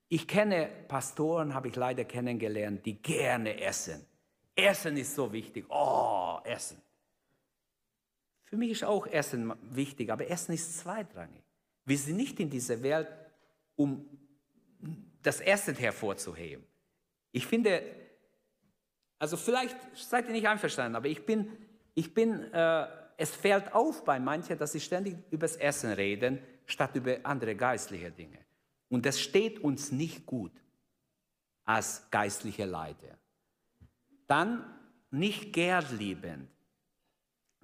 Ich kenne Pastoren, habe ich leider kennengelernt, die gerne essen. Essen ist so wichtig. Oh, Essen. Für mich ist auch Essen wichtig, aber Essen ist zweitrangig. Wir sind nicht in dieser Welt, um das Essen hervorzuheben. Ich finde, also vielleicht seid ihr nicht einverstanden, aber ich bin, ich bin äh, es fällt auf bei manchen, dass sie ständig über das Essen reden, statt über andere geistliche Dinge. Und das steht uns nicht gut als geistliche Leiter. Dann nicht gerdliebend,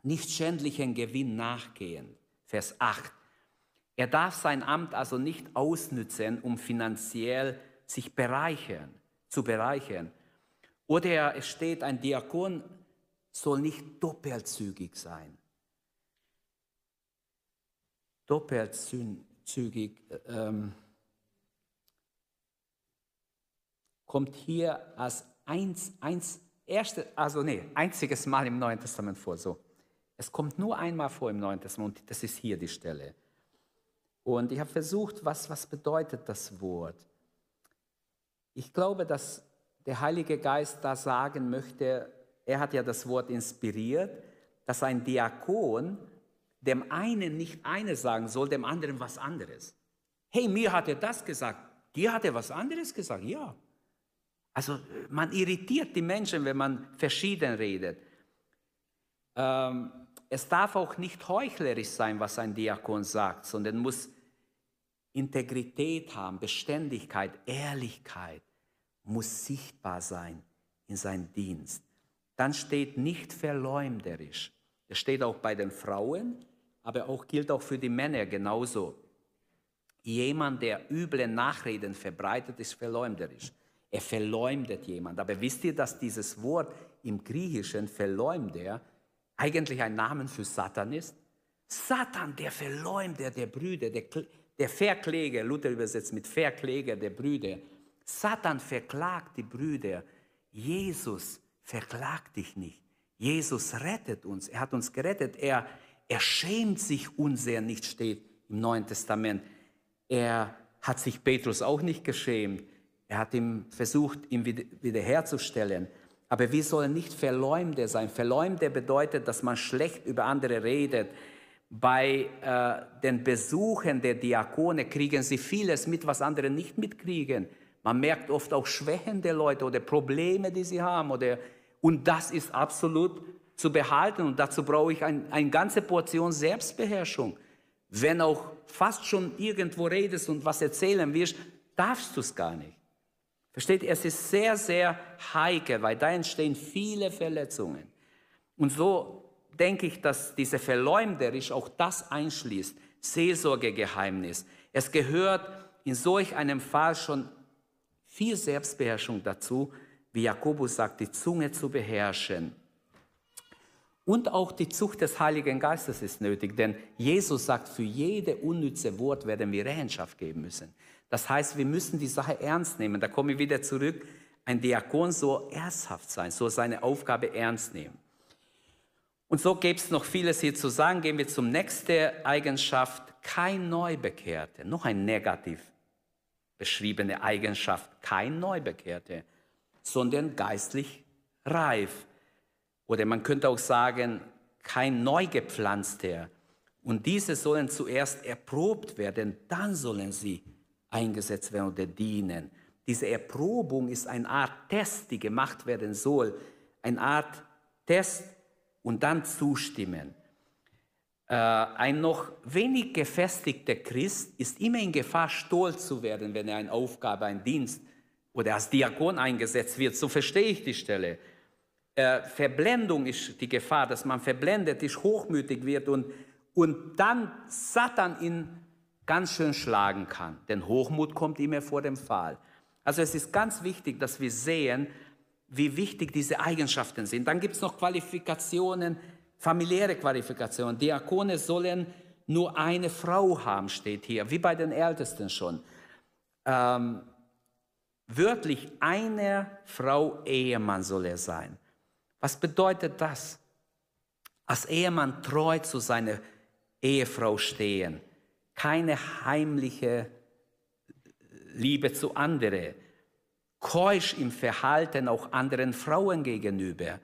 nicht schändlichen Gewinn nachgehen. Vers 8. Er darf sein Amt also nicht ausnützen, um finanziell sich bereichern, zu bereichern. Oder es steht, ein Diakon soll nicht doppelzügig sein. Doppelzügig ähm, kommt hier als eins, eins, erste, also nee, einziges Mal im Neuen Testament vor. So. Es kommt nur einmal vor im Neuen Testament und das ist hier die Stelle. Und ich habe versucht, was, was bedeutet das Wort? Ich glaube, dass der Heilige Geist da sagen möchte, er hat ja das Wort inspiriert, dass ein Diakon dem einen nicht eine sagen soll, dem anderen was anderes. Hey, mir hat er das gesagt, dir hat er was anderes gesagt, ja. Also man irritiert die Menschen, wenn man verschieden redet. Ähm, es darf auch nicht heuchlerisch sein, was ein Diakon sagt, sondern muss Integrität haben, Beständigkeit, Ehrlichkeit muss sichtbar sein in seinem Dienst. Dann steht nicht verleumderisch. Das steht auch bei den Frauen, aber auch gilt auch für die Männer genauso. Jemand, der üble Nachreden verbreitet, ist verleumderisch. Er verleumdet jemand. Aber wisst ihr, dass dieses Wort im Griechischen Verleumder eigentlich ein Name für Satan ist? Satan, der Verleumder der Brüder, der, der Verkläger, Luther übersetzt mit Verkläger der Brüder, Satan verklagt die Brüder. Jesus verklagt dich nicht. Jesus rettet uns. Er hat uns gerettet. Er, er schämt sich unser nicht, steht im Neuen Testament. Er hat sich Petrus auch nicht geschämt. Er hat ihm versucht, ihn wiederherzustellen. Aber wir sollen nicht Verleumder sein. Verleumder bedeutet, dass man schlecht über andere redet. Bei äh, den Besuchen der Diakone kriegen sie vieles mit, was andere nicht mitkriegen. Man merkt oft auch Schwächen der Leute oder Probleme, die sie haben. Oder, und das ist absolut zu behalten. Und dazu brauche ich ein, eine ganze Portion Selbstbeherrschung. Wenn auch fast schon irgendwo redest und was erzählen wirst, darfst du es gar nicht. Versteht? Es ist sehr, sehr heikel, weil da entstehen viele Verletzungen. Und so denke ich, dass diese Verleumderisch auch das einschließt, Seelsorgegeheimnis. Es gehört in solch einem Fall schon viel Selbstbeherrschung dazu, wie Jakobus sagt, die Zunge zu beherrschen. Und auch die Zucht des Heiligen Geistes ist nötig, denn Jesus sagt, für jede unnütze Wort werden wir Rechenschaft geben müssen. Das heißt, wir müssen die Sache ernst nehmen. Da komme ich wieder zurück. Ein Diakon soll ernsthaft sein, soll seine Aufgabe ernst nehmen. Und so gäbe es noch vieles hier zu sagen. Gehen wir zum nächsten Eigenschaft. Kein Neubekehrte. Noch ein negativ beschriebene Eigenschaft. Kein Neubekehrte, sondern geistlich reif. Oder man könnte auch sagen, kein Neugepflanzter. Und diese sollen zuerst erprobt werden, dann sollen sie eingesetzt werden oder dienen. Diese Erprobung ist eine Art Test, die gemacht werden soll. Eine Art Test und dann zustimmen. Äh, ein noch wenig gefestigter Christ ist immer in Gefahr, stolz zu werden, wenn er eine Aufgabe, einen Dienst oder als Diakon eingesetzt wird. So verstehe ich die Stelle. Äh, Verblendung ist die Gefahr, dass man verblendet ist, hochmütig wird und, und dann Satan ihn ganz schön schlagen kann. Denn Hochmut kommt immer vor dem Fall. Also es ist ganz wichtig, dass wir sehen, wie wichtig diese Eigenschaften sind. Dann gibt es noch Qualifikationen, familiäre Qualifikationen. Diakone sollen nur eine Frau haben, steht hier, wie bei den Ältesten schon. Ähm, wörtlich eine Frau Ehemann soll er sein. Was bedeutet das? Als Ehemann treu zu seiner Ehefrau stehen, keine heimliche Liebe zu anderen, keusch im Verhalten auch anderen Frauen gegenüber.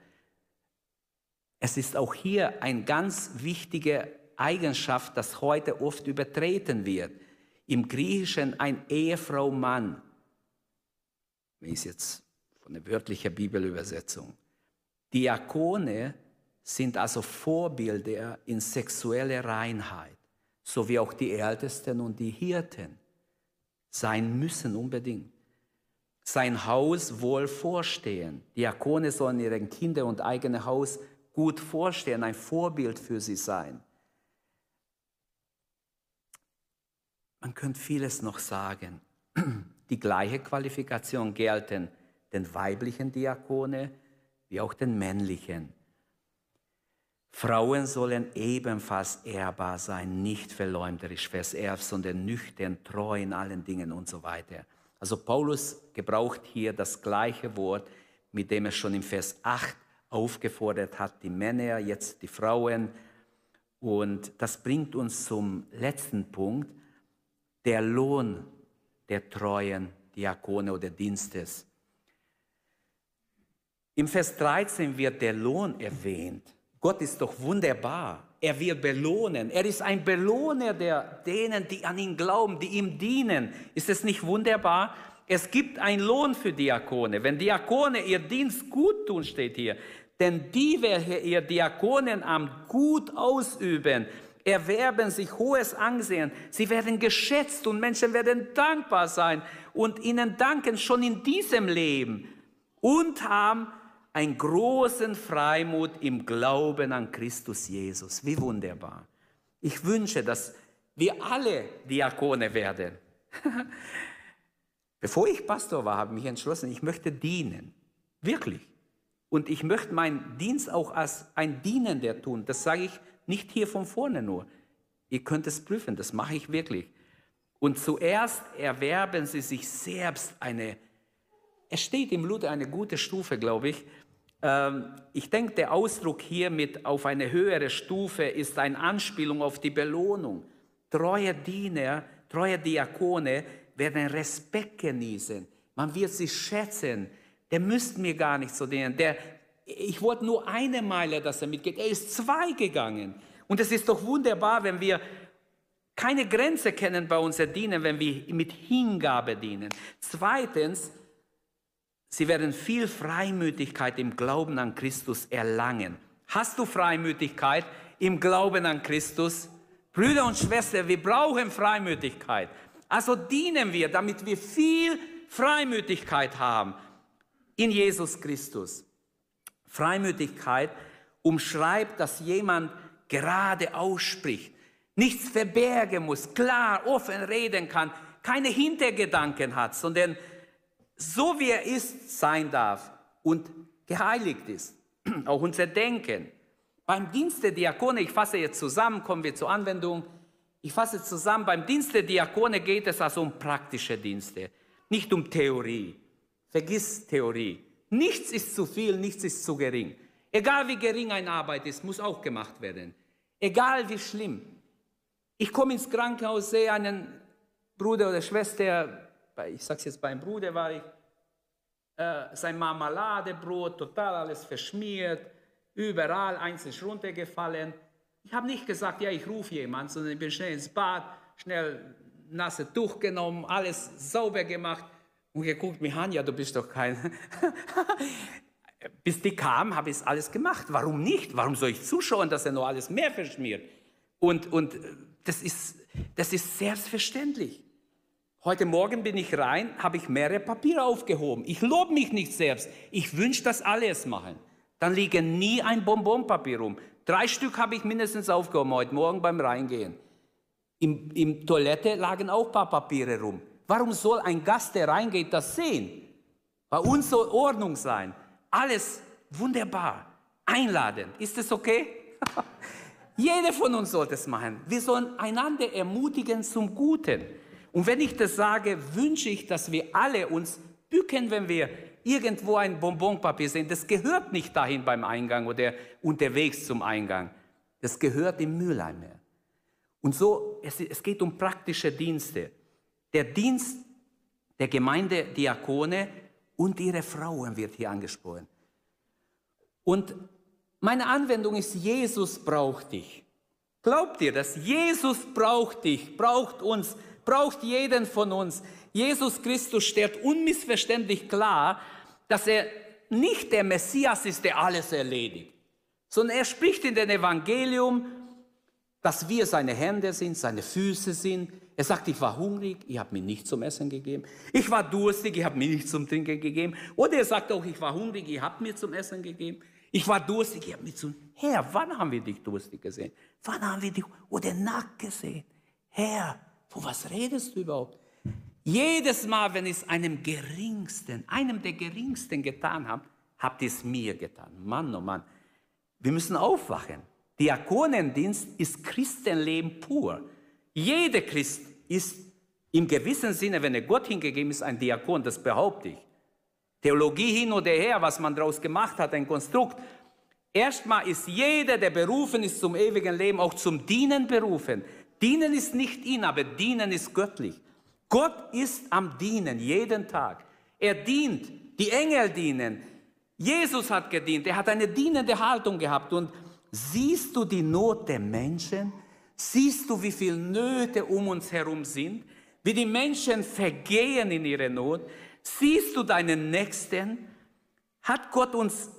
Es ist auch hier eine ganz wichtige Eigenschaft, das heute oft übertreten wird. Im Griechischen ein Ehefrau-Mann. Ist jetzt von der wörtlichen Bibelübersetzung? Diakone sind also Vorbilder in sexueller Reinheit, so wie auch die Ältesten und die Hirten sein müssen unbedingt sein Haus wohl vorstehen. Diakone sollen ihren Kinder und eigene Haus gut vorstehen, ein Vorbild für sie sein. Man könnte vieles noch sagen. Die gleiche Qualifikation gelten den weiblichen Diakone wie auch den männlichen. Frauen sollen ebenfalls ehrbar sein, nicht verleumderisch, Vers 11, sondern nüchtern, treu in allen Dingen und so weiter. Also Paulus gebraucht hier das gleiche Wort, mit dem er schon im Vers 8 aufgefordert hat, die Männer, jetzt die Frauen. Und das bringt uns zum letzten Punkt, der Lohn der treuen Diakone oder Dienstes. Im Vers 13 wird der Lohn erwähnt. Gott ist doch wunderbar. Er wird belohnen. Er ist ein Belohner der denen, die an ihn glauben, die ihm dienen. Ist es nicht wunderbar? Es gibt einen Lohn für Diakone. Wenn Diakone ihr Dienst gut tun, steht hier. Denn die, welche ihr Diakonenamt gut ausüben, erwerben sich hohes Ansehen. Sie werden geschätzt und Menschen werden dankbar sein und ihnen danken schon in diesem Leben und haben einen großen Freimut im Glauben an Christus Jesus. Wie wunderbar. Ich wünsche, dass wir alle Diakone werden. Bevor ich Pastor war, habe ich mich entschlossen, ich möchte dienen. Wirklich. Und ich möchte meinen Dienst auch als ein Dienender tun. Das sage ich nicht hier von vorne nur. Ihr könnt es prüfen, das mache ich wirklich. Und zuerst erwerben sie sich selbst eine, es steht im Luther eine gute Stufe, glaube ich, ich denke, der Ausdruck hier mit auf eine höhere Stufe ist eine Anspielung auf die Belohnung. Treue Diener, treue Diakone werden Respekt genießen. Man wird sie schätzen. Der müsste mir gar nicht so dienen. Der, ich wollte nur eine Meile, dass er mitgeht. Er ist zwei gegangen. Und es ist doch wunderbar, wenn wir keine Grenze kennen bei unser Dienen, wenn wir mit Hingabe dienen. Zweitens, Sie werden viel Freimütigkeit im Glauben an Christus erlangen. Hast du Freimütigkeit im Glauben an Christus? Brüder und Schwestern, wir brauchen Freimütigkeit. Also dienen wir, damit wir viel Freimütigkeit haben in Jesus Christus. Freimütigkeit umschreibt, dass jemand gerade ausspricht, nichts verbergen muss, klar, offen reden kann, keine Hintergedanken hat, sondern so wie er ist, sein darf und geheiligt ist. Auch unser Denken. Beim Dienst der Diakone, ich fasse jetzt zusammen, kommen wir zur Anwendung. Ich fasse zusammen, beim Dienst der Diakone geht es also um praktische Dienste, nicht um Theorie. Vergiss Theorie. Nichts ist zu viel, nichts ist zu gering. Egal wie gering eine Arbeit ist, muss auch gemacht werden. Egal wie schlimm. Ich komme ins Krankenhaus, sehe einen Bruder oder Schwester, ich sage es jetzt beim Bruder war ich, äh, sein Marmeladebrot, total alles verschmiert, überall, ist runtergefallen. Ich habe nicht gesagt, ja, ich rufe jemanden, sondern ich bin schnell ins Bad, schnell nasse Tuch genommen, alles sauber gemacht und geguckt mich an, ja, du bist doch kein. Bis die kam, habe ich alles gemacht. Warum nicht? Warum soll ich zuschauen, dass er noch alles mehr verschmiert? Und, und das, ist, das ist selbstverständlich. Heute Morgen bin ich rein, habe ich mehrere Papiere aufgehoben. Ich lobe mich nicht selbst. Ich wünsche, dass alle es machen. Dann liegen nie ein Bonbonpapier rum. Drei Stück habe ich mindestens aufgehoben heute Morgen beim Reingehen. Im, Im Toilette lagen auch ein paar Papiere rum. Warum soll ein Gast, der reingeht, das sehen? Bei uns soll Ordnung sein. Alles wunderbar. Einladend. Ist das okay? Jeder von uns sollte es machen. Wir sollen einander ermutigen zum Guten. Und wenn ich das sage, wünsche ich, dass wir alle uns bücken, wenn wir irgendwo ein Bonbonpapier sehen. Das gehört nicht dahin beim Eingang oder unterwegs zum Eingang. Das gehört im Mülleimer. Und so, es, es geht um praktische Dienste. Der Dienst der Gemeindediakone und ihre Frauen wird hier angesprochen. Und meine Anwendung ist, Jesus braucht dich. Glaubt ihr dass Jesus braucht dich, braucht uns, braucht jeden von uns. Jesus Christus stellt unmissverständlich klar, dass er nicht der Messias ist, der alles erledigt, sondern er spricht in dem Evangelium, dass wir seine Hände sind, seine Füße sind. Er sagt, ich war hungrig, ich habe mir nichts zum Essen gegeben. Ich war durstig, ich habe mir nichts zum Trinken gegeben. Oder er sagt auch, ich war hungrig, ich habe mir zum Essen gegeben. Ich war durstig, ich habe mir zum... Herr, wann haben wir dich durstig gesehen? Wann haben wir dich oder nackt gesehen? Herr, von was redest du überhaupt? Jedes Mal, wenn ich es einem Geringsten, einem der Geringsten getan habe, habt ihr es mir getan. Mann, oh Mann. Wir müssen aufwachen. Diakonendienst ist Christenleben pur. Jeder Christ ist im gewissen Sinne, wenn er Gott hingegeben ist, ein Diakon, das behaupte ich. Theologie hin oder her, was man daraus gemacht hat, ein Konstrukt. Erstmal ist jeder, der berufen ist zum ewigen Leben, auch zum Dienen berufen. Dienen ist nicht ihn, aber Dienen ist göttlich. Gott ist am Dienen jeden Tag. Er dient, die Engel dienen. Jesus hat gedient, er hat eine dienende Haltung gehabt. Und siehst du die Not der Menschen? Siehst du, wie viele Nöte um uns herum sind? Wie die Menschen vergehen in ihrer Not? Siehst du deinen Nächsten? Hat Gott uns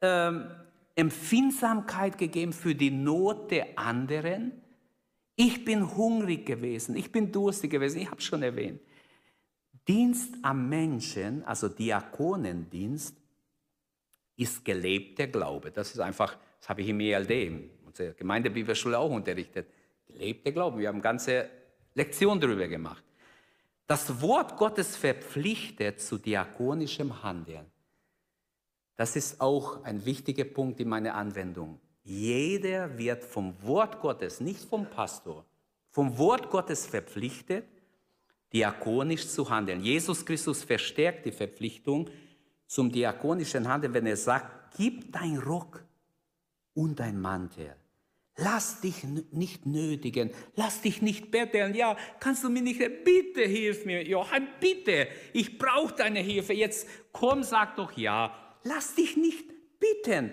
ähm, Empfindsamkeit gegeben für die Not der anderen? Ich bin hungrig gewesen, ich bin durstig gewesen, ich habe schon erwähnt. Dienst am Menschen, also Diakonendienst, ist gelebter Glaube. Das ist einfach, das habe ich im ELD, unsere Gemeindebibelschule auch unterrichtet. Gelebter Glaube. Wir haben eine ganze Lektion darüber gemacht. Das Wort Gottes verpflichtet zu diakonischem Handeln. Das ist auch ein wichtiger Punkt in meiner Anwendung. Jeder wird vom Wort Gottes, nicht vom Pastor, vom Wort Gottes verpflichtet, diakonisch zu handeln. Jesus Christus verstärkt die Verpflichtung zum diakonischen Handeln, wenn er sagt, gib dein Rock und dein Mantel. Lass dich nicht nötigen, lass dich nicht betteln. Ja, kannst du mir nicht, bitte hilf mir, Johann, bitte, ich brauche deine Hilfe. Jetzt komm, sag doch ja. Lass dich nicht bitten.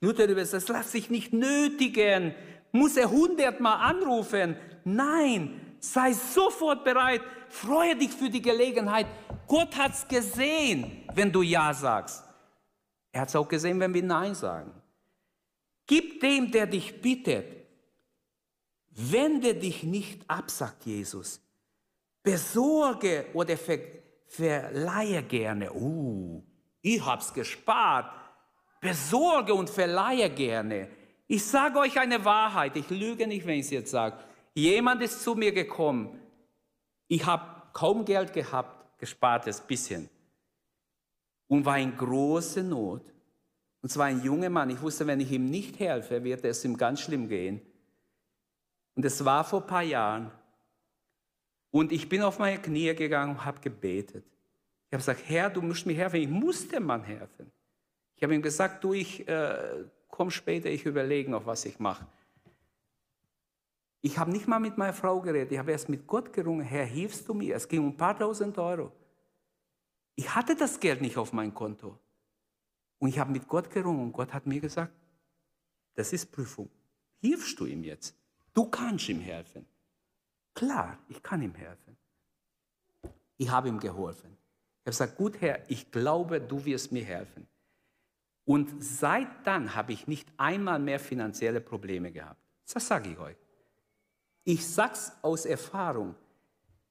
Luther übersetzt, lass sich nicht nötigen. Muss er hundertmal anrufen? Nein, sei sofort bereit. Freue dich für die Gelegenheit. Gott hat es gesehen, wenn du Ja sagst. Er hat es auch gesehen, wenn wir Nein sagen. Gib dem, der dich bittet. Wende dich nicht ab, sagt Jesus. Besorge oder ver verleihe gerne. Uh, ich hab's gespart besorge und verleihe gerne. Ich sage euch eine Wahrheit, ich lüge nicht, wenn ich es jetzt sage. Jemand ist zu mir gekommen, ich habe kaum Geld gehabt, gespartes bisschen, und war in großer Not. Und zwar ein junger Mann. Ich wusste, wenn ich ihm nicht helfe, wird es ihm ganz schlimm gehen. Und es war vor ein paar Jahren. Und ich bin auf meine Knie gegangen und habe gebetet. Ich habe gesagt, Herr, du musst mir helfen. Ich muss dem Mann helfen. Ich habe ihm gesagt, du, ich äh, komme später, ich überlege noch, was ich mache. Ich habe nicht mal mit meiner Frau geredet, ich habe erst mit Gott gerungen, Herr, hilfst du mir? Es ging um ein paar tausend Euro. Ich hatte das Geld nicht auf mein Konto. Und ich habe mit Gott gerungen und Gott hat mir gesagt, das ist Prüfung. Hilfst du ihm jetzt? Du kannst ihm helfen. Klar, ich kann ihm helfen. Ich habe ihm geholfen. Ich habe gesagt, gut Herr, ich glaube, du wirst mir helfen. Und seit dann habe ich nicht einmal mehr finanzielle Probleme gehabt. Das sage ich euch. Ich sage es aus Erfahrung.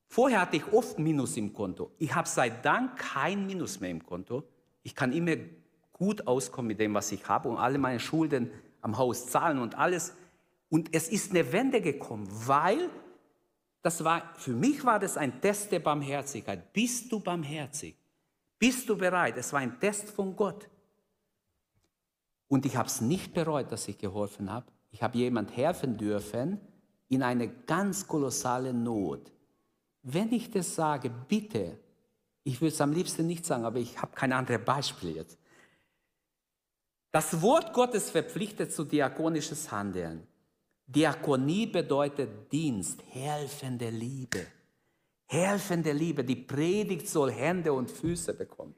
Vorher hatte ich oft Minus im Konto. Ich habe seit dann kein Minus mehr im Konto. Ich kann immer gut auskommen mit dem, was ich habe und alle meine Schulden am Haus zahlen und alles. Und es ist eine Wende gekommen, weil das war, für mich war das ein Test der Barmherzigkeit. Bist du barmherzig? Bist du bereit? Es war ein Test von Gott. Und ich habe es nicht bereut, dass ich geholfen habe. Ich habe jemand helfen dürfen in eine ganz kolossale Not. Wenn ich das sage, bitte, ich würde es am liebsten nicht sagen, aber ich habe kein anderes Beispiel jetzt. Das Wort Gottes verpflichtet zu diakonisches Handeln. Diakonie bedeutet Dienst, helfende Liebe. Helfende Liebe. Die Predigt soll Hände und Füße bekommen.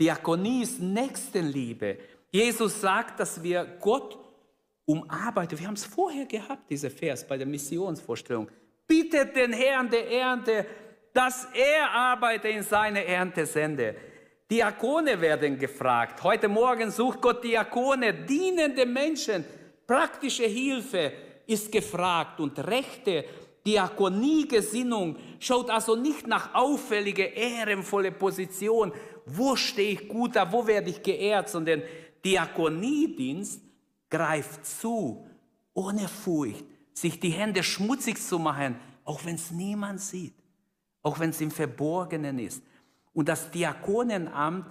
Diakonie ist Nächstenliebe. Jesus sagt, dass wir Gott umarbeiten. Wir haben es vorher gehabt, dieser Vers bei der Missionsvorstellung. Bittet den Herrn der Ernte, dass er Arbeiter in seine Ernte sende. Diakone werden gefragt. Heute Morgen sucht Gott Diakone, dienende Menschen. Praktische Hilfe ist gefragt und rechte Diakoniegesinnung schaut also nicht nach auffällige, ehrenvolle Position. Wo stehe ich gut da? Wo werde ich geehrt? Sondern Diakoniedienst greift zu, ohne Furcht, sich die Hände schmutzig zu machen, auch wenn es niemand sieht, auch wenn es im Verborgenen ist. Und das Diakonenamt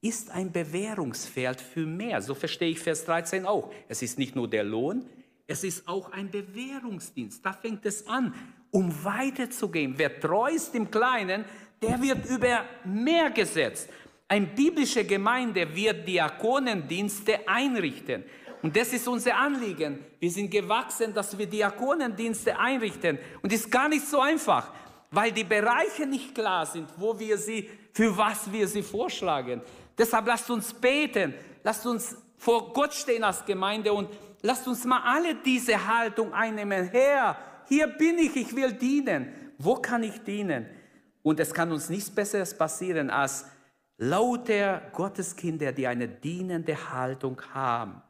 ist ein Bewährungsfeld für mehr. So verstehe ich Vers 13 auch. Es ist nicht nur der Lohn, es ist auch ein Bewährungsdienst. Da fängt es an, um weiterzugehen. Wer treu ist im Kleinen, der wird über mehr gesetzt. Eine biblische Gemeinde wird Diakonendienste einrichten. Und das ist unser Anliegen. Wir sind gewachsen, dass wir Diakonendienste einrichten. Und es ist gar nicht so einfach, weil die Bereiche nicht klar sind, wo wir sie, für was wir sie vorschlagen. Deshalb lasst uns beten, lasst uns vor Gott stehen als Gemeinde und lasst uns mal alle diese Haltung einnehmen. Herr, hier bin ich, ich will dienen. Wo kann ich dienen? Und es kann uns nichts Besseres passieren als lauter Gotteskinder, die eine dienende Haltung haben.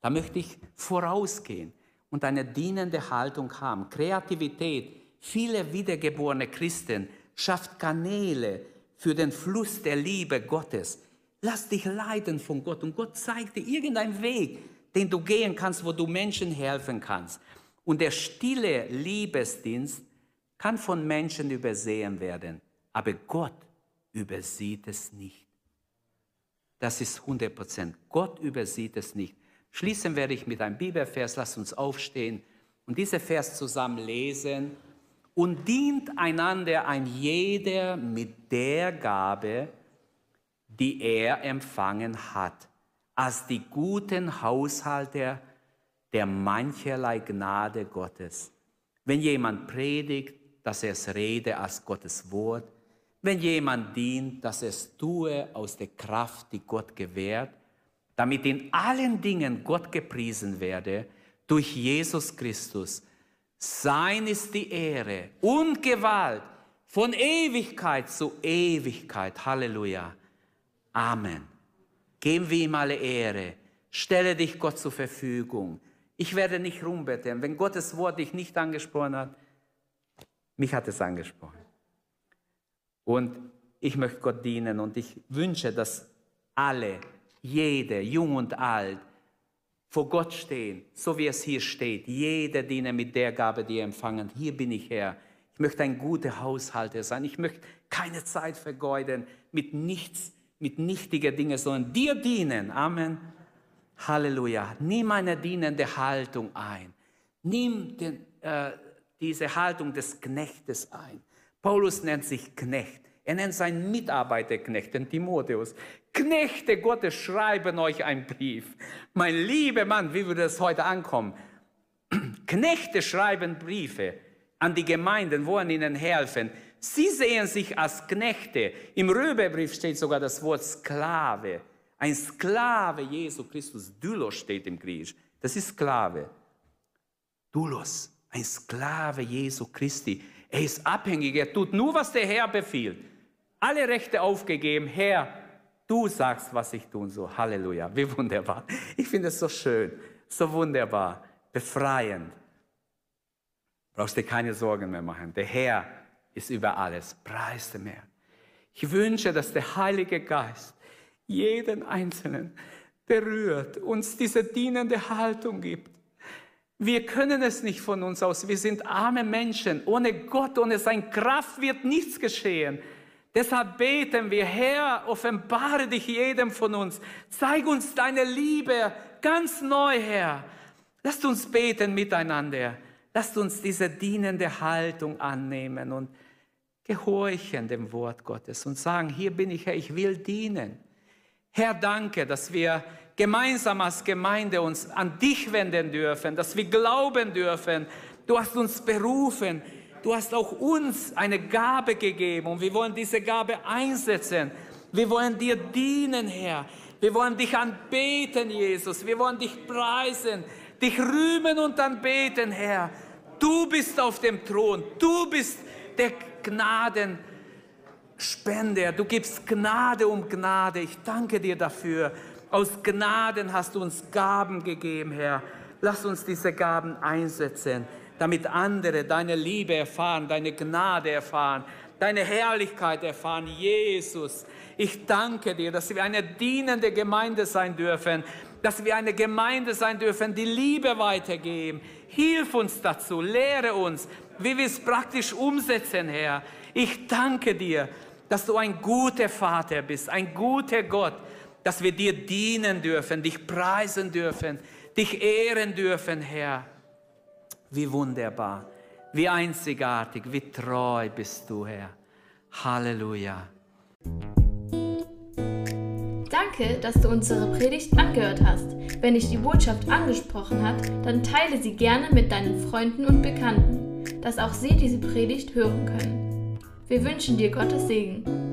Da möchte ich vorausgehen und eine dienende Haltung haben. Kreativität, viele wiedergeborene Christen schafft Kanäle für den Fluss der Liebe Gottes. Lass dich leiten von Gott und Gott zeigt dir irgendeinen Weg, den du gehen kannst, wo du Menschen helfen kannst. Und der stille Liebesdienst kann von Menschen übersehen werden, aber Gott übersieht es nicht. Das ist 100 Prozent. Gott übersieht es nicht. Schließen werde ich mit einem Bibelvers. Lass uns aufstehen und diesen Vers zusammen lesen. Und dient einander ein jeder mit der Gabe, die er empfangen hat, als die guten Haushalter der mancherlei Gnade Gottes. Wenn jemand predigt, dass er es rede als Gottes Wort. Wenn jemand dient, dass es tue aus der Kraft, die Gott gewährt damit in allen Dingen Gott gepriesen werde durch Jesus Christus. Sein ist die Ehre und Gewalt von Ewigkeit zu Ewigkeit. Halleluja. Amen. Geben wir ihm alle Ehre. Stelle dich Gott zur Verfügung. Ich werde nicht rumbetteln. Wenn Gottes Wort dich nicht angesprochen hat, mich hat es angesprochen. Und ich möchte Gott dienen und ich wünsche, dass alle jeder, jung und alt, vor Gott stehen, so wie es hier steht. Jeder diene mit der Gabe, die er empfangen. Hier bin ich Herr. Ich möchte ein guter Haushalter sein. Ich möchte keine Zeit vergeuden mit nichts, mit nichtigen Dingen, sondern dir dienen. Amen. Halleluja. Nimm eine dienende Haltung ein. Nimm den, äh, diese Haltung des Knechtes ein. Paulus nennt sich Knecht. Er nennt seinen Mitarbeiterknecht, den Timotheus. Knechte Gottes schreiben euch einen Brief. Mein lieber Mann, wie würde es heute ankommen? Knechte schreiben Briefe an die Gemeinden, wollen ihnen helfen. Sie sehen sich als Knechte. Im Römerbrief steht sogar das Wort Sklave. Ein Sklave Jesu Christus. Dylos steht im Griechisch. Das ist Sklave. Dulos, ein Sklave Jesu Christi. Er ist abhängig, er tut nur, was der Herr befiehlt. Alle Rechte aufgegeben, Herr, du sagst, was ich tun soll. Halleluja, wie wunderbar. Ich finde es so schön, so wunderbar, befreiend. Brauchst dir keine Sorgen mehr machen. Der Herr ist über alles. Preis dem Herrn. Ich wünsche, dass der Heilige Geist jeden Einzelnen berührt, uns diese dienende Haltung gibt. Wir können es nicht von uns aus. Wir sind arme Menschen. Ohne Gott, ohne seine Kraft wird nichts geschehen. Deshalb beten wir, Herr, offenbare dich jedem von uns. Zeig uns deine Liebe ganz neu, Herr. Lasst uns beten miteinander. Lasst uns diese dienende Haltung annehmen und gehorchen dem Wort Gottes und sagen, hier bin ich, Herr, ich will dienen. Herr, danke, dass wir gemeinsam als Gemeinde uns an dich wenden dürfen, dass wir glauben dürfen. Du hast uns berufen. Du hast auch uns eine Gabe gegeben und wir wollen diese Gabe einsetzen. Wir wollen dir dienen, Herr. Wir wollen dich anbeten, Jesus. Wir wollen dich preisen, dich rühmen und anbeten, Herr. Du bist auf dem Thron. Du bist der Gnadenspender. Du gibst Gnade um Gnade. Ich danke dir dafür. Aus Gnaden hast du uns Gaben gegeben, Herr. Lass uns diese Gaben einsetzen, damit andere deine Liebe erfahren, deine Gnade erfahren, deine Herrlichkeit erfahren. Jesus, ich danke dir, dass wir eine dienende Gemeinde sein dürfen, dass wir eine Gemeinde sein dürfen, die Liebe weitergeben. Hilf uns dazu, lehre uns, wie wir es praktisch umsetzen, Herr. Ich danke dir, dass du ein guter Vater bist, ein guter Gott, dass wir dir dienen dürfen, dich preisen dürfen, dich ehren dürfen, Herr. Wie wunderbar, wie einzigartig, wie treu bist du, Herr. Halleluja. Danke, dass du unsere Predigt angehört hast. Wenn dich die Botschaft angesprochen hat, dann teile sie gerne mit deinen Freunden und Bekannten, dass auch sie diese Predigt hören können. Wir wünschen dir Gottes Segen.